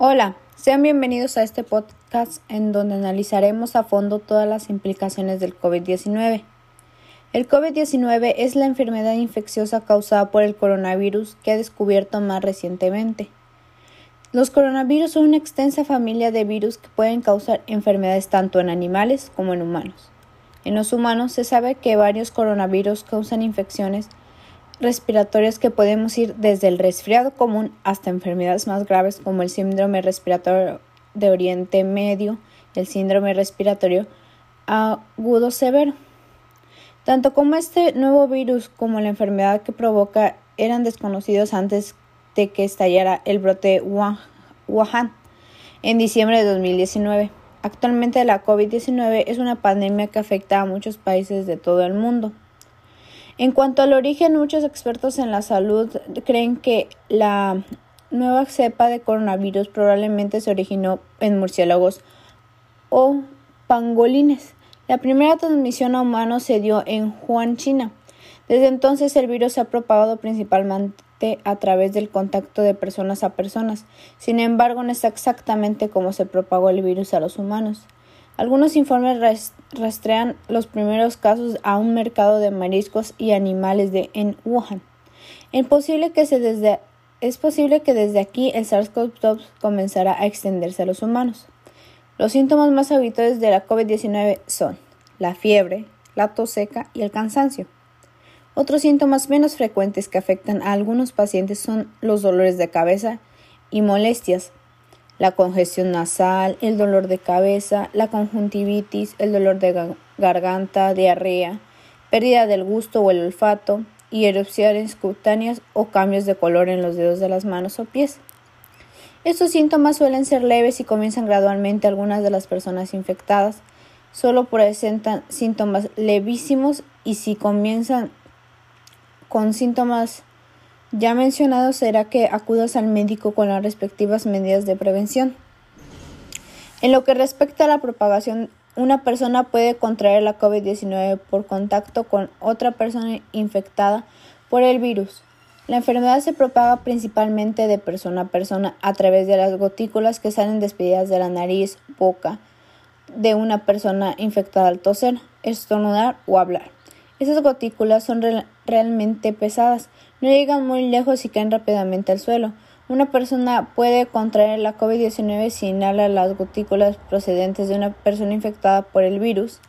Hola, sean bienvenidos a este podcast en donde analizaremos a fondo todas las implicaciones del COVID-19. El COVID-19 es la enfermedad infecciosa causada por el coronavirus que ha descubierto más recientemente. Los coronavirus son una extensa familia de virus que pueden causar enfermedades tanto en animales como en humanos. En los humanos se sabe que varios coronavirus causan infecciones respiratorias que podemos ir desde el resfriado común hasta enfermedades más graves como el síndrome respiratorio de Oriente Medio y el síndrome respiratorio agudo severo. Tanto como este nuevo virus como la enfermedad que provoca eran desconocidos antes de que estallara el brote Wuhan en diciembre de 2019. Actualmente la COVID-19 es una pandemia que afecta a muchos países de todo el mundo. En cuanto al origen, muchos expertos en la salud creen que la nueva cepa de coronavirus probablemente se originó en murciélagos o pangolines. La primera transmisión a humanos se dio en Wuhan, China. Desde entonces el virus se ha propagado principalmente a través del contacto de personas a personas. Sin embargo, no es exactamente cómo se propagó el virus a los humanos. Algunos informes rastrean los primeros casos a un mercado de mariscos y animales de, en Wuhan. Es posible que, desde, desde aquí el SARS-CoV-2 comenzará a extenderse a los humanos. Los síntomas más habituales de la COVID-19 son la fiebre, la tos seca y el cansancio. Otros síntomas menos frecuentes que afectan a algunos pacientes son los dolores de cabeza y molestias, la congestión nasal, el dolor de cabeza, la conjuntivitis, el dolor de garganta, diarrea, pérdida del gusto o el olfato y erupciones cutáneas o cambios de color en los dedos de las manos o pies. Estos síntomas suelen ser leves y comienzan gradualmente algunas de las personas infectadas. Solo presentan síntomas levísimos y si comienzan con síntomas ya mencionado será que acudas al médico con las respectivas medidas de prevención. En lo que respecta a la propagación, una persona puede contraer la COVID-19 por contacto con otra persona infectada por el virus. La enfermedad se propaga principalmente de persona a persona a través de las gotículas que salen despedidas de la nariz, boca de una persona infectada al toser, estornudar o hablar. Esas gotículas son realmente pesadas, no llegan muy lejos y caen rápidamente al suelo. Una persona puede contraer la COVID-19 si inhala las gotículas procedentes de una persona infectada por el virus.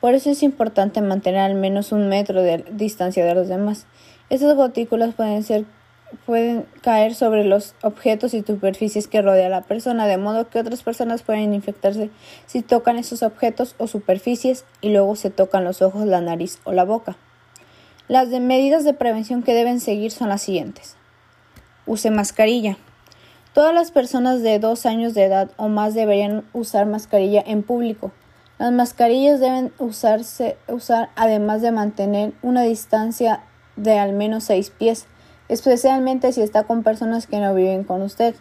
Por eso es importante mantener al menos un metro de distancia de los demás. Estas gotículas pueden ser pueden caer sobre los objetos y superficies que rodea a la persona, de modo que otras personas pueden infectarse si tocan esos objetos o superficies y luego se tocan los ojos, la nariz o la boca. Las medidas de prevención que deben seguir son las siguientes. Use mascarilla. Todas las personas de dos años de edad o más deberían usar mascarilla en público. Las mascarillas deben usarse, usar además de mantener una distancia de al menos seis pies, especialmente si está con personas que no viven con usted.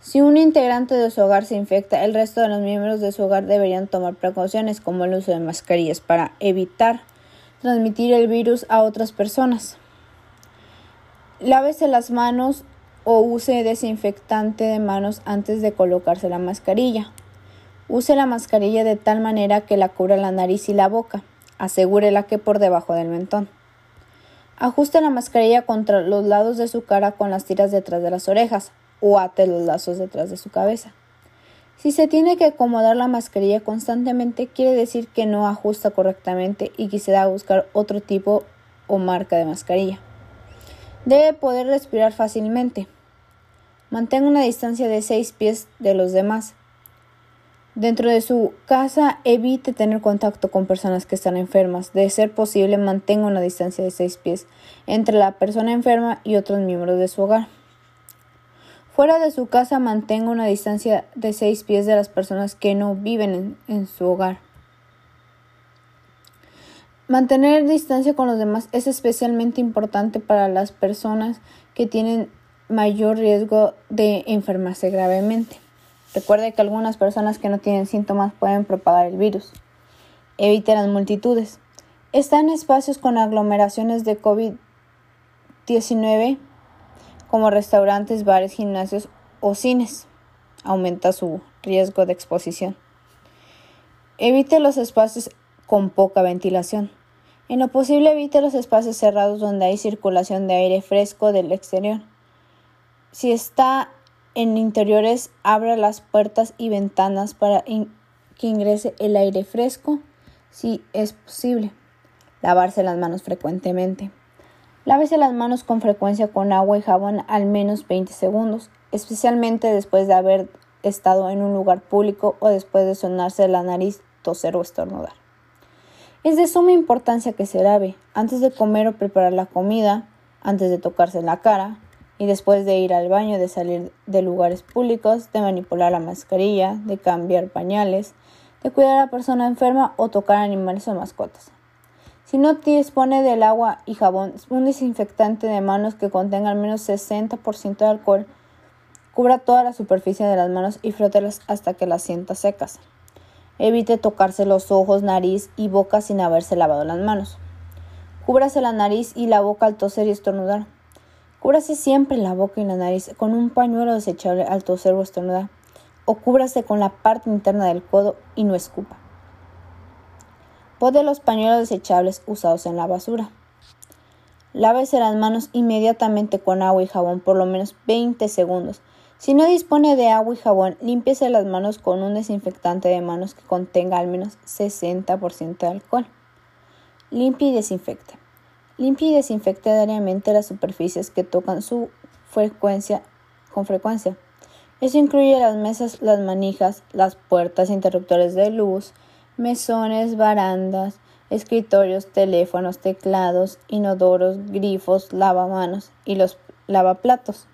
Si un integrante de su hogar se infecta, el resto de los miembros de su hogar deberían tomar precauciones como el uso de mascarillas para evitar transmitir el virus a otras personas. Lávese las manos o use desinfectante de manos antes de colocarse la mascarilla. Use la mascarilla de tal manera que la cubra la nariz y la boca. Asegúrela que por debajo del mentón. Ajuste la mascarilla contra los lados de su cara con las tiras detrás de las orejas o ate los lazos detrás de su cabeza. Si se tiene que acomodar la mascarilla constantemente, quiere decir que no ajusta correctamente y quisiera buscar otro tipo o marca de mascarilla. Debe poder respirar fácilmente. Mantenga una distancia de 6 pies de los demás. Dentro de su casa evite tener contacto con personas que están enfermas. De ser posible, mantenga una distancia de 6 pies entre la persona enferma y otros miembros de su hogar. Fuera de su casa mantenga una distancia de seis pies de las personas que no viven en, su hogar. Mantener distancia con los demás es especialmente importante para las personas que tienen mayor riesgo de enfermarse gravemente. Recuerde que algunas personas que no tienen síntomas pueden propagar el virus. Evite las multitudes. Está en espacios con aglomeraciones de COVID-19 como restaurantes, bares, gimnasios o cines. aumenta su riesgo de exposición. Evite los espacios con poca ventilación. En lo posible evite los espacios cerrados donde hay circulación de aire fresco del exterior. Si está en interiores, abra las puertas y ventanas para que ingrese el aire fresco si es posible. Lavarse las manos frecuentemente. Lávese las manos con frecuencia con agua y jabón al menos 20 segundos, especialmente después de haber estado en un lugar público o después de sonarse la nariz, toser o estornudar. Es de suma importancia que se lave antes de comer o preparar la comida, antes de tocarse la cara y después de ir al baño, de salir de lugares públicos, de manipular la mascarilla, de cambiar pañales, de cuidar a la persona enferma o tocar animales o mascotas. Si no dispone del agua y jabón, un desinfectante de manos que contenga al menos 60% de alcohol, cubra toda la superficie de las manos y frótelas hasta que las sienta secas. Evite tocarse los ojos, nariz y boca sin haberse lavado las manos. Cúbrase la nariz y la boca al toser y estornudar. Cúbrase siempre la boca y la nariz con un pañuelo desechable al toser o estornudar. O cúbrase con la parte interna del codo y no escupa. Pode los pañuelos desechables usados en la basura. Lávese las manos inmediatamente con agua y jabón por lo menos 20 segundos si no dispone de agua y jabón, límpiese las manos con un desinfectante de manos que contenga al menos 60% de alcohol. Limpie y desinfecte. Limpie y desinfecte diariamente las superficies que tocan su frecuencia con frecuencia. Eso incluye las mesas, las manijas, las puertas, interruptores de luz, mesones, barandas, escritorios, teléfonos, teclados, inodoros, grifos, lavamanos y los lavaplatos.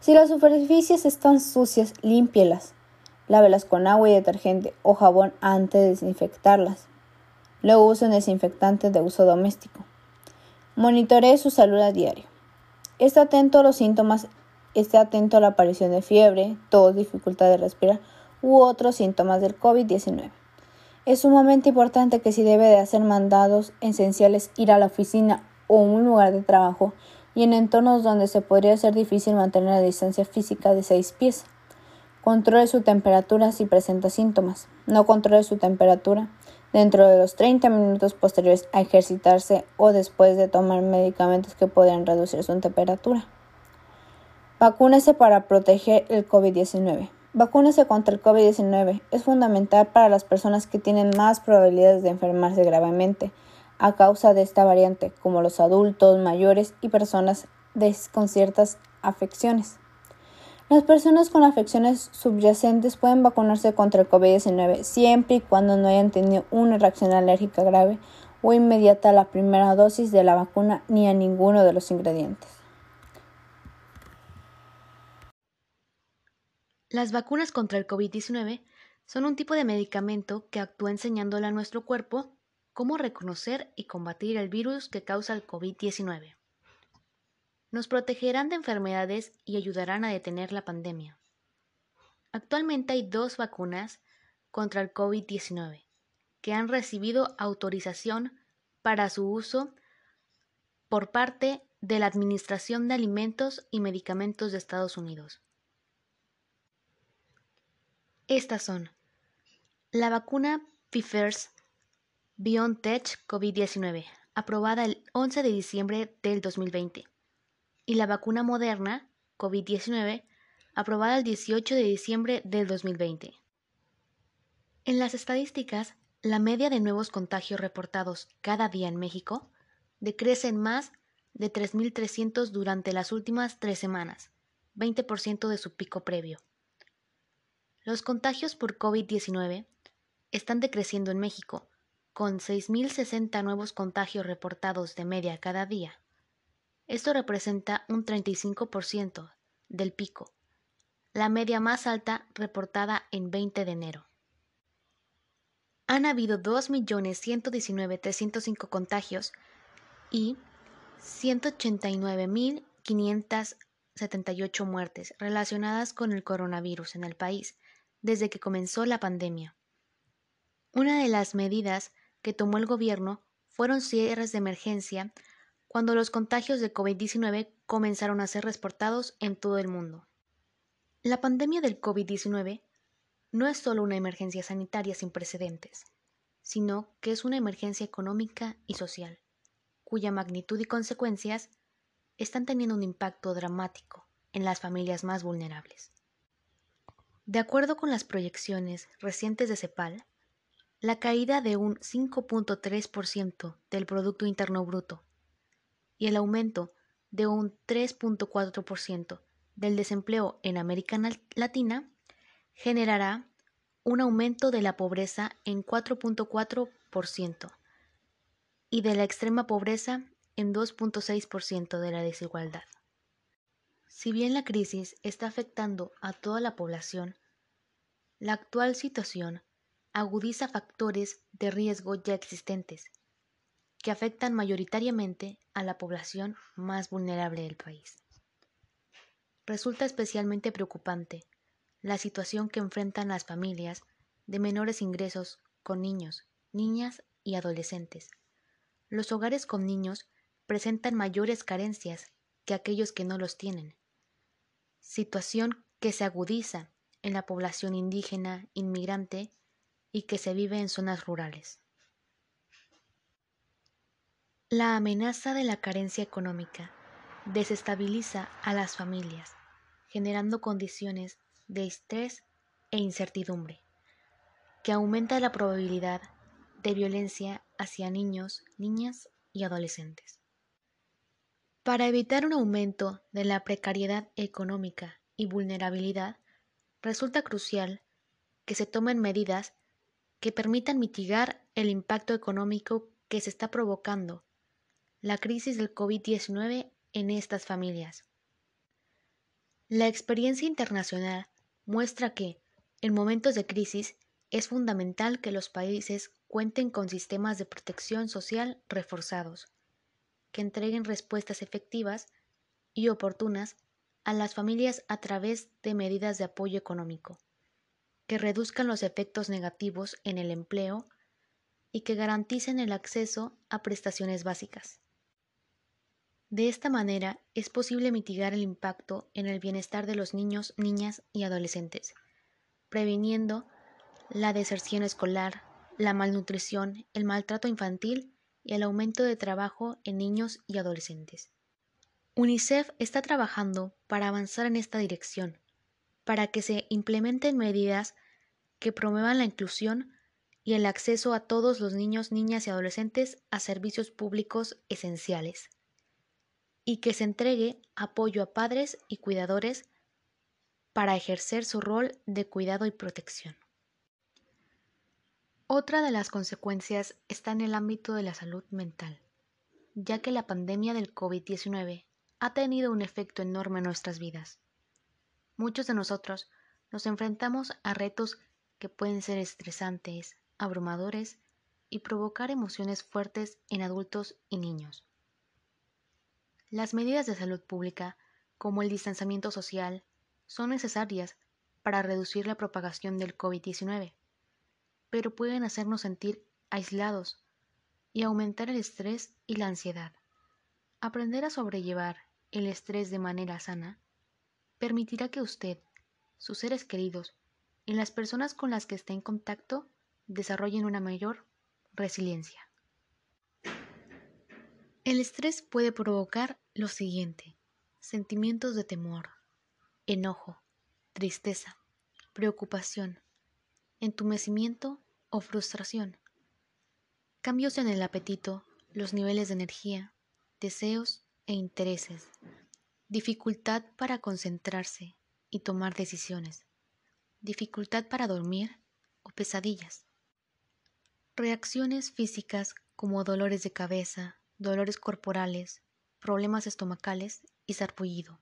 Si las superficies están sucias, límpielas. Lávelas con agua y detergente o jabón antes de desinfectarlas. Luego use un desinfectante de uso doméstico. Monitoree su salud a diario. Esté atento a los síntomas, esté atento a la aparición de fiebre, tos, dificultad de respirar u otros síntomas del COVID-19. Es sumamente importante que si debe de hacer mandados esenciales ir a la oficina o un lugar de trabajo y en entornos donde se podría ser difícil mantener la distancia física de 6 pies. Controle su temperatura si presenta síntomas. No controle su temperatura dentro de los 30 minutos posteriores a ejercitarse o después de tomar medicamentos que pueden reducir su temperatura. Vacúnese para proteger el COVID-19. Vacúnese contra el COVID-19. Es fundamental para las personas que tienen más probabilidades de enfermarse gravemente a causa de esta variante, como los adultos, mayores y personas con ciertas afecciones. Las personas con afecciones subyacentes pueden vacunarse contra el COVID-19 siempre y cuando no hayan tenido una reacción alérgica grave o inmediata a la primera dosis de la vacuna ni a ninguno de los ingredientes. Las vacunas contra el COVID-19 son un tipo de medicamento que actúa enseñándole a nuestro cuerpo cómo reconocer y combatir el virus que causa el COVID-19. Nos protegerán de enfermedades y ayudarán a detener la pandemia. Actualmente hay dos vacunas contra el COVID-19 que han recibido autorización para su uso por parte de la Administración de Alimentos y Medicamentos de Estados Unidos. Estas son la vacuna Pfizer BioNTech COVID-19, aprobada el 11 de diciembre del 2020, y la vacuna moderna COVID-19, aprobada el 18 de diciembre del 2020. En las estadísticas, la media de nuevos contagios reportados cada día en México decrece en más de 3.300 durante las últimas tres semanas, 20% de su pico previo. Los contagios por COVID-19 están decreciendo en México, con 6.060 nuevos contagios reportados de media cada día. Esto representa un 35% del pico, la media más alta reportada en 20 de enero. Han habido 2.119.305 contagios y 189.578 muertes relacionadas con el coronavirus en el país desde que comenzó la pandemia. Una de las medidas que tomó el gobierno fueron cierres de emergencia cuando los contagios de COVID-19 comenzaron a ser reportados en todo el mundo. La pandemia del COVID-19 no es solo una emergencia sanitaria sin precedentes, sino que es una emergencia económica y social, cuya magnitud y consecuencias están teniendo un impacto dramático en las familias más vulnerables. De acuerdo con las proyecciones recientes de CEPAL, la caída de un 5.3% del Producto Interno Bruto y el aumento de un 3.4% del desempleo en América Latina generará un aumento de la pobreza en 4.4% y de la extrema pobreza en 2.6% de la desigualdad. Si bien la crisis está afectando a toda la población, la actual situación agudiza factores de riesgo ya existentes, que afectan mayoritariamente a la población más vulnerable del país. Resulta especialmente preocupante la situación que enfrentan las familias de menores ingresos con niños, niñas y adolescentes. Los hogares con niños presentan mayores carencias que aquellos que no los tienen, situación que se agudiza en la población indígena, inmigrante y que se vive en zonas rurales. La amenaza de la carencia económica desestabiliza a las familias, generando condiciones de estrés e incertidumbre, que aumenta la probabilidad de violencia hacia niños, niñas y adolescentes. Para evitar un aumento de la precariedad económica y vulnerabilidad, resulta crucial que se tomen medidas que permitan mitigar el impacto económico que se está provocando la crisis del COVID-19 en estas familias. La experiencia internacional muestra que, en momentos de crisis, es fundamental que los países cuenten con sistemas de protección social reforzados, que entreguen respuestas efectivas y oportunas a las familias a través de medidas de apoyo económico que reduzcan los efectos negativos en el empleo y que garanticen el acceso a prestaciones básicas. De esta manera es posible mitigar el impacto en el bienestar de los niños, niñas y adolescentes, previniendo la deserción escolar, la malnutrición, el maltrato infantil y el aumento de trabajo en niños y adolescentes. UNICEF está trabajando para avanzar en esta dirección para que se implementen medidas que promuevan la inclusión y el acceso a todos los niños, niñas y adolescentes a servicios públicos esenciales, y que se entregue apoyo a padres y cuidadores para ejercer su rol de cuidado y protección. Otra de las consecuencias está en el ámbito de la salud mental, ya que la pandemia del COVID-19 ha tenido un efecto enorme en nuestras vidas. Muchos de nosotros nos enfrentamos a retos que pueden ser estresantes, abrumadores y provocar emociones fuertes en adultos y niños. Las medidas de salud pública, como el distanciamiento social, son necesarias para reducir la propagación del COVID-19, pero pueden hacernos sentir aislados y aumentar el estrés y la ansiedad. Aprender a sobrellevar el estrés de manera sana permitirá que usted, sus seres queridos y las personas con las que esté en contacto desarrollen una mayor resiliencia. El estrés puede provocar lo siguiente, sentimientos de temor, enojo, tristeza, preocupación, entumecimiento o frustración, cambios en el apetito, los niveles de energía, deseos e intereses, dificultad para concentrarse y tomar decisiones, dificultad para dormir o pesadillas. Reacciones físicas como dolores de cabeza, dolores corporales, problemas estomacales y sarpullido.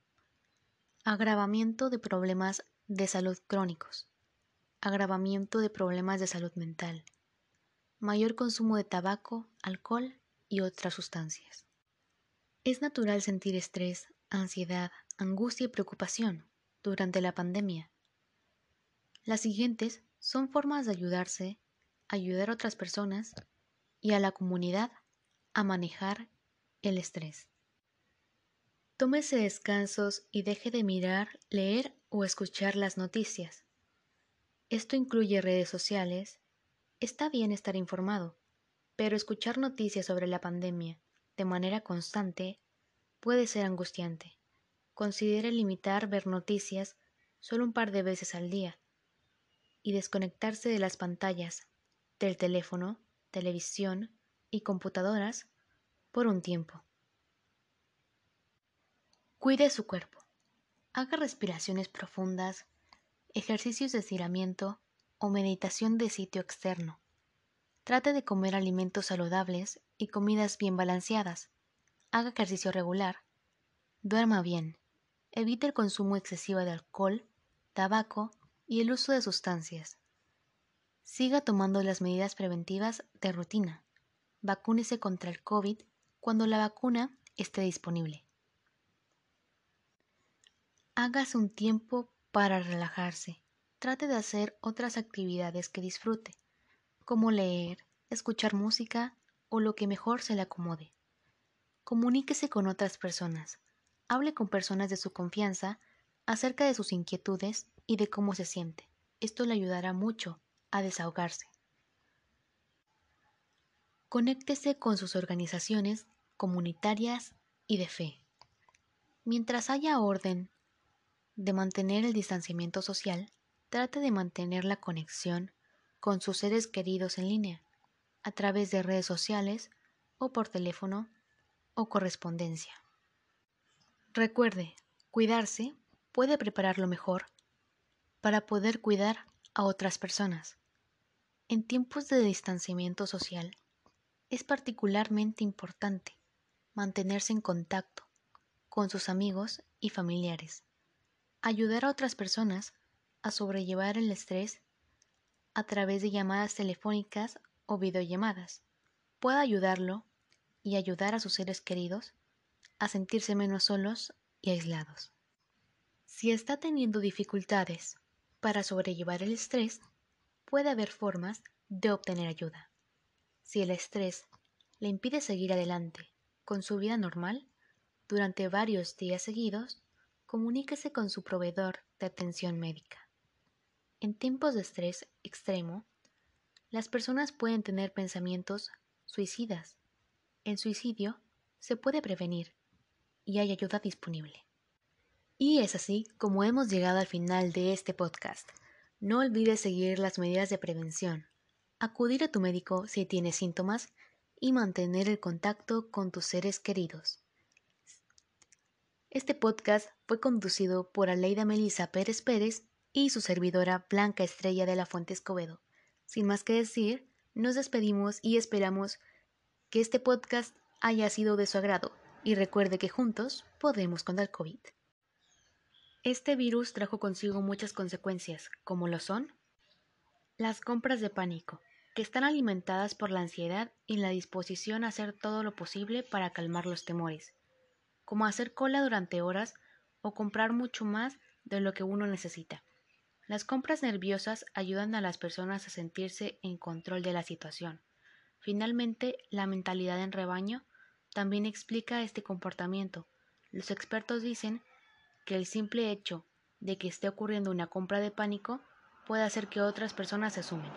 Agravamiento de problemas de salud crónicos. Agravamiento de problemas de salud mental. Mayor consumo de tabaco, alcohol y otras sustancias. Es natural sentir estrés ansiedad, angustia y preocupación durante la pandemia. Las siguientes son formas de ayudarse, ayudar a otras personas y a la comunidad a manejar el estrés. Tómese descansos y deje de mirar, leer o escuchar las noticias. Esto incluye redes sociales. Está bien estar informado, pero escuchar noticias sobre la pandemia de manera constante puede ser angustiante. Considere limitar ver noticias solo un par de veces al día y desconectarse de las pantallas, del teléfono, televisión y computadoras por un tiempo. Cuide su cuerpo. Haga respiraciones profundas, ejercicios de estiramiento o meditación de sitio externo. Trate de comer alimentos saludables y comidas bien balanceadas. Haga ejercicio regular. Duerma bien. Evite el consumo excesivo de alcohol, tabaco y el uso de sustancias. Siga tomando las medidas preventivas de rutina. Vacúnese contra el COVID cuando la vacuna esté disponible. Hágase un tiempo para relajarse. Trate de hacer otras actividades que disfrute, como leer, escuchar música o lo que mejor se le acomode. Comuníquese con otras personas. Hable con personas de su confianza acerca de sus inquietudes y de cómo se siente. Esto le ayudará mucho a desahogarse. Conéctese con sus organizaciones comunitarias y de fe. Mientras haya orden de mantener el distanciamiento social, trate de mantener la conexión con sus seres queridos en línea, a través de redes sociales o por teléfono o correspondencia. Recuerde, cuidarse puede prepararlo mejor para poder cuidar a otras personas. En tiempos de distanciamiento social, es particularmente importante mantenerse en contacto con sus amigos y familiares ayudar a otras personas a sobrellevar el estrés a través de llamadas telefónicas o videollamadas. Puede ayudarlo y ayudar a sus seres queridos a sentirse menos solos y aislados. Si está teniendo dificultades para sobrellevar el estrés, puede haber formas de obtener ayuda. Si el estrés le impide seguir adelante con su vida normal durante varios días seguidos, comuníquese con su proveedor de atención médica. En tiempos de estrés extremo, las personas pueden tener pensamientos suicidas. El suicidio se puede prevenir y hay ayuda disponible. Y es así como hemos llegado al final de este podcast. No olvides seguir las medidas de prevención, acudir a tu médico si tienes síntomas y mantener el contacto con tus seres queridos. Este podcast fue conducido por Aleida Melisa Pérez Pérez y su servidora Blanca Estrella de la Fuente Escobedo. Sin más que decir, nos despedimos y esperamos que este podcast haya sido de su agrado y recuerde que juntos podemos contra el COVID. Este virus trajo consigo muchas consecuencias, como lo son las compras de pánico, que están alimentadas por la ansiedad y la disposición a hacer todo lo posible para calmar los temores como hacer cola durante horas o comprar mucho más de lo que uno necesita. Las compras nerviosas ayudan a las personas a sentirse en control de la situación. Finalmente, la mentalidad en rebaño también explica este comportamiento. Los expertos dicen que el simple hecho de que esté ocurriendo una compra de pánico puede hacer que otras personas se sumen.